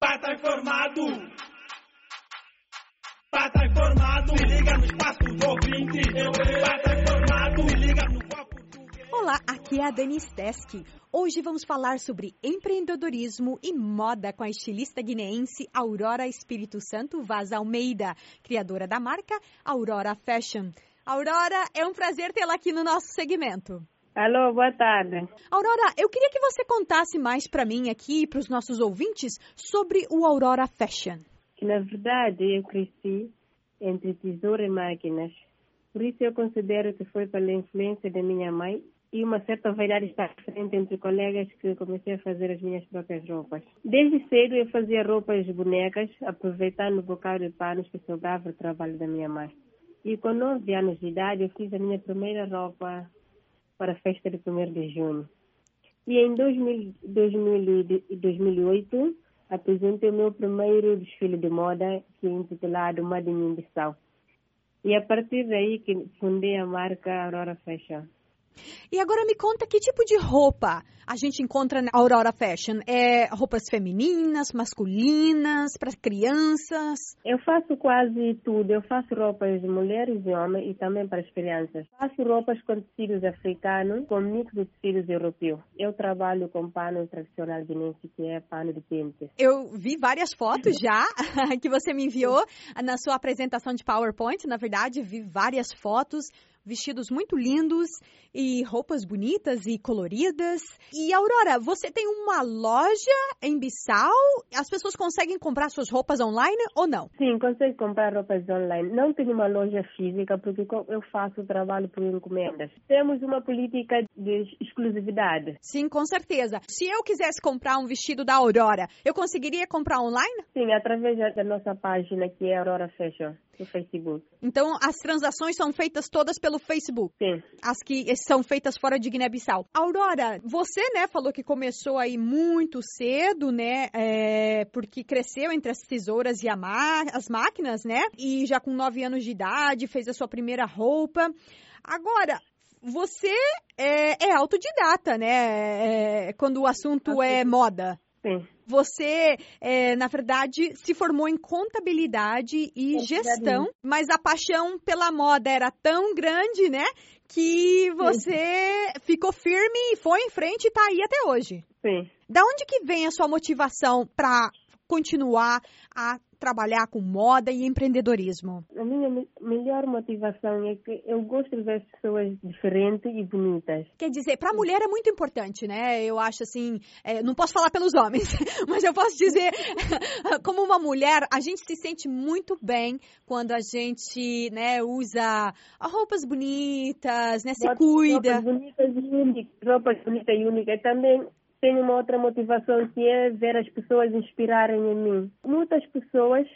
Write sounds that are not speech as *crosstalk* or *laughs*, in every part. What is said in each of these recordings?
Pata informado. Pata informado. Se liga no espaço do ouvinte. Pata informado. Se liga no foco. Olá, aqui é a Denise Teske. Hoje vamos falar sobre empreendedorismo e moda com a estilista guineense Aurora Espírito Santo Vaz Almeida, criadora da marca Aurora Fashion. Aurora, é um prazer tê-la aqui no nosso segmento. Alô, boa tarde. Aurora, eu queria que você contasse mais para mim aqui e para os nossos ouvintes sobre o Aurora Fashion. Na verdade, eu cresci entre tesouro e máquinas. Por isso eu considero que foi pela influência da minha mãe e uma certa vaidade está frente entre colegas que comecei a fazer as minhas próprias roupas. Desde cedo eu fazia roupas bonecas, aproveitando o bocado de panos que sobrava o trabalho da minha mãe. E com nove anos de idade eu fiz a minha primeira roupa para a festa de 1 de junho. E em 2000, 2000, 2008 apresentei o meu primeiro desfile de moda, que é intitulado Made in Bissau. E a partir daí que fundei a marca Aurora Fashion. E agora me conta que tipo de roupa a gente encontra na Aurora Fashion? É roupas femininas, masculinas, para crianças? Eu faço quase tudo. Eu faço roupas de mulheres e homens e também para as crianças. Faço roupas com tecidos africanos com mix de tecidos europeus. Eu trabalho com pano tradicional guinense, que é pano de pente. Eu vi várias fotos já *laughs* que você me enviou na sua apresentação de PowerPoint. Na verdade, vi várias fotos vestidos muito lindos e roupas bonitas e coloridas. E Aurora, você tem uma loja em Bissau? As pessoas conseguem comprar suas roupas online ou não? Sim, consegue comprar roupas online. Não tenho uma loja física porque eu faço trabalho por encomendas. Temos uma política de exclusividade. Sim, com certeza. Se eu quisesse comprar um vestido da Aurora, eu conseguiria comprar online? Sim, através da nossa página que é Aurora Fashion no Facebook. Então, as transações são feitas todas pelo Facebook? Sim. As que são feitas fora de Guiné-Bissau. Aurora, você, né, falou que começou aí muito cedo, né, é, porque cresceu entre as tesouras e as máquinas, né, e já com nove anos de idade fez a sua primeira roupa. Agora, você é, é autodidata, né, é, quando o assunto é moda. Sim. Você, é, na verdade, se formou em contabilidade e gestão, mas a paixão pela moda era tão grande, né? Que você Sim. ficou firme e foi em frente e está aí até hoje. Sim. Da onde que vem a sua motivação para continuar a trabalhar com moda e empreendedorismo? A minha melhor motivação é que eu gosto de ver pessoas diferentes e bonitas. Quer dizer, para a mulher é muito importante, né? Eu acho assim, é, não posso falar pelos homens, *laughs* mas eu posso dizer, *laughs* como uma mulher, a gente se sente muito bem quando a gente, né, usa roupas bonitas, né, se roupas, cuida. Roupas bonitas e únicas, roupas bonitas e únicas. Também tenho uma outra motivação que é ver as pessoas inspirarem em mim. Muitas pessoas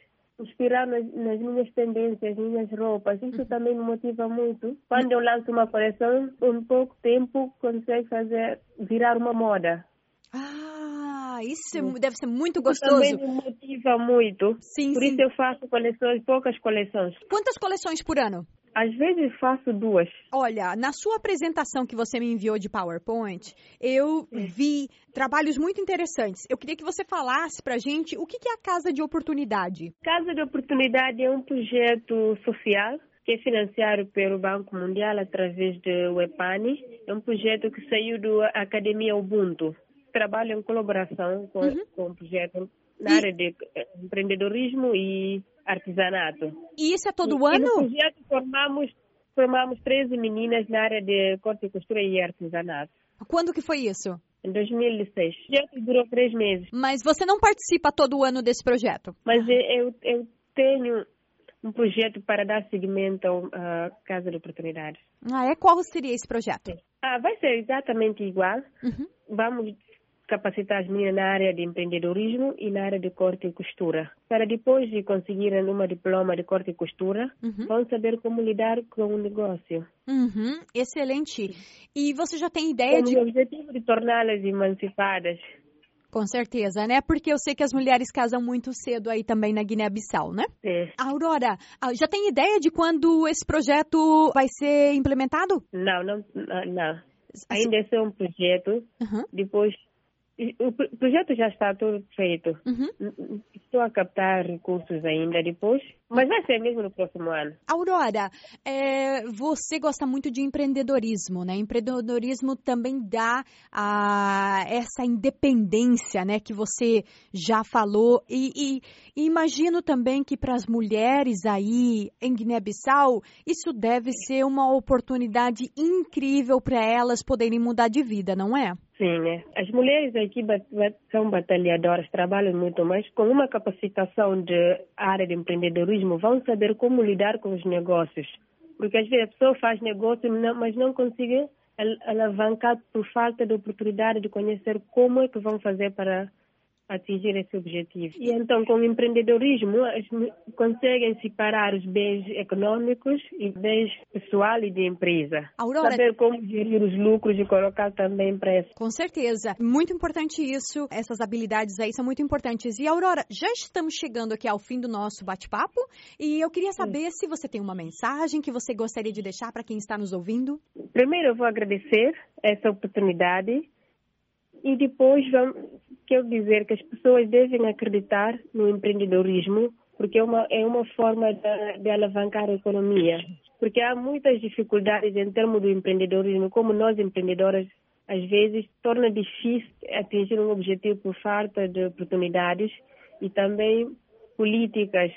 inspirar nas, nas, minhas tendências, minhas roupas. Isso uhum. também me motiva muito. Quando eu lanço uma coleção, em pouco tempo consegue fazer virar uma moda. Ah, isso é deve ser muito gostoso. Isso também me motiva muito. Sim, Por sim. isso eu faço coleções, poucas coleções. Quantas coleções por ano? Às vezes faço duas. Olha, na sua apresentação que você me enviou de PowerPoint, eu vi trabalhos muito interessantes. Eu queria que você falasse pra gente o que é a Casa de Oportunidade. Casa de Oportunidade é um projeto social que é financiado pelo Banco Mundial através do EPANI. É um projeto que saiu da Academia Ubuntu. Trabalho em colaboração com, Uhum. com o projeto na área de eh, empreendedorismo e artesanato. E isso é todo E no ano? projeto formamos, formamos 13 meninas na área de corte e costura e artesanato. Quando que foi isso? Em 2006. O projeto durou três meses. Mas você não participa todo ano desse projeto? Mas eu, eu tenho um projeto para dar seguimento à Casa de Oportunidades. Ah, é? Qual seria esse projeto? Ah, vai ser exatamente igual. Uhum. Vamos capacitar as meninas na área de empreendedorismo e na área de corte e costura. Para depois de conseguirem uma diploma de corte e costura, Uhum. vão saber como lidar com o negócio. Uhum. Excelente. E você já tem ideia Com de o objetivo de torná-las emancipadas. Com certeza, né? Porque eu sei que as mulheres casam muito cedo aí também na Guiné-Bissau, né? É. Aurora, ah, já tem ideia de quando esse projeto vai ser implementado? Não, não, não. Ainda é um projeto. Uhum. Depois O projeto já está todo feito. Uhum. Estou a captar recursos ainda depois, mas vai ser mesmo no próximo ano. Aurora, é, você gosta muito de empreendedorismo, né? Empreendedorismo também dá a, essa independência, né? Que você já falou. E, e, e imagino também que para as mulheres aí em Guiné-Bissau, isso deve ser uma oportunidade incrível para elas poderem mudar de vida, não é? Sim, né? As mulheres aqui são batalhadoras, trabalham muito, mas com uma capacitação de área de empreendedorismo vão saber como lidar com os negócios. Porque às vezes a pessoa faz negócio, mas não consegue alavancar por falta de oportunidade de conhecer como é que vão fazer para atingir esse objetivo. E então, com o empreendedorismo, conseguem separar os bens econômicos e bens pessoal e de empresa. Aurora, Saber como gerir os lucros e colocar também preço. Com certeza. Muito importante isso. Essas habilidades aí são muito importantes. E, Aurora, já estamos chegando aqui ao fim do nosso bate-papo e eu queria saber Sim. se você tem uma mensagem que você gostaria de deixar para quem está nos ouvindo. Primeiro, eu vou agradecer essa oportunidade e depois vamos, quero dizer que as pessoas devem acreditar no empreendedorismo, porque é uma, é uma forma de, de alavancar a economia. Porque há muitas dificuldades em termos do empreendedorismo, como nós empreendedoras, às vezes, torna difícil atingir um objetivo por falta de oportunidades e também políticas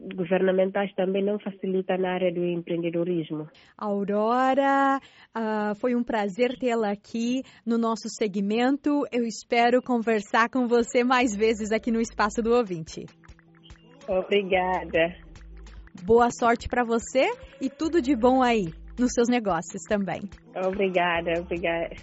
governamentais também não facilitam na área do empreendedorismo. Aurora, uh, foi um prazer tê-la aqui no nosso segmento. Eu espero conversar com você mais vezes aqui no Espaço do Ouvinte. Obrigada. Boa sorte para você e tudo de bom aí nos seus negócios também. Obrigada, obrigada.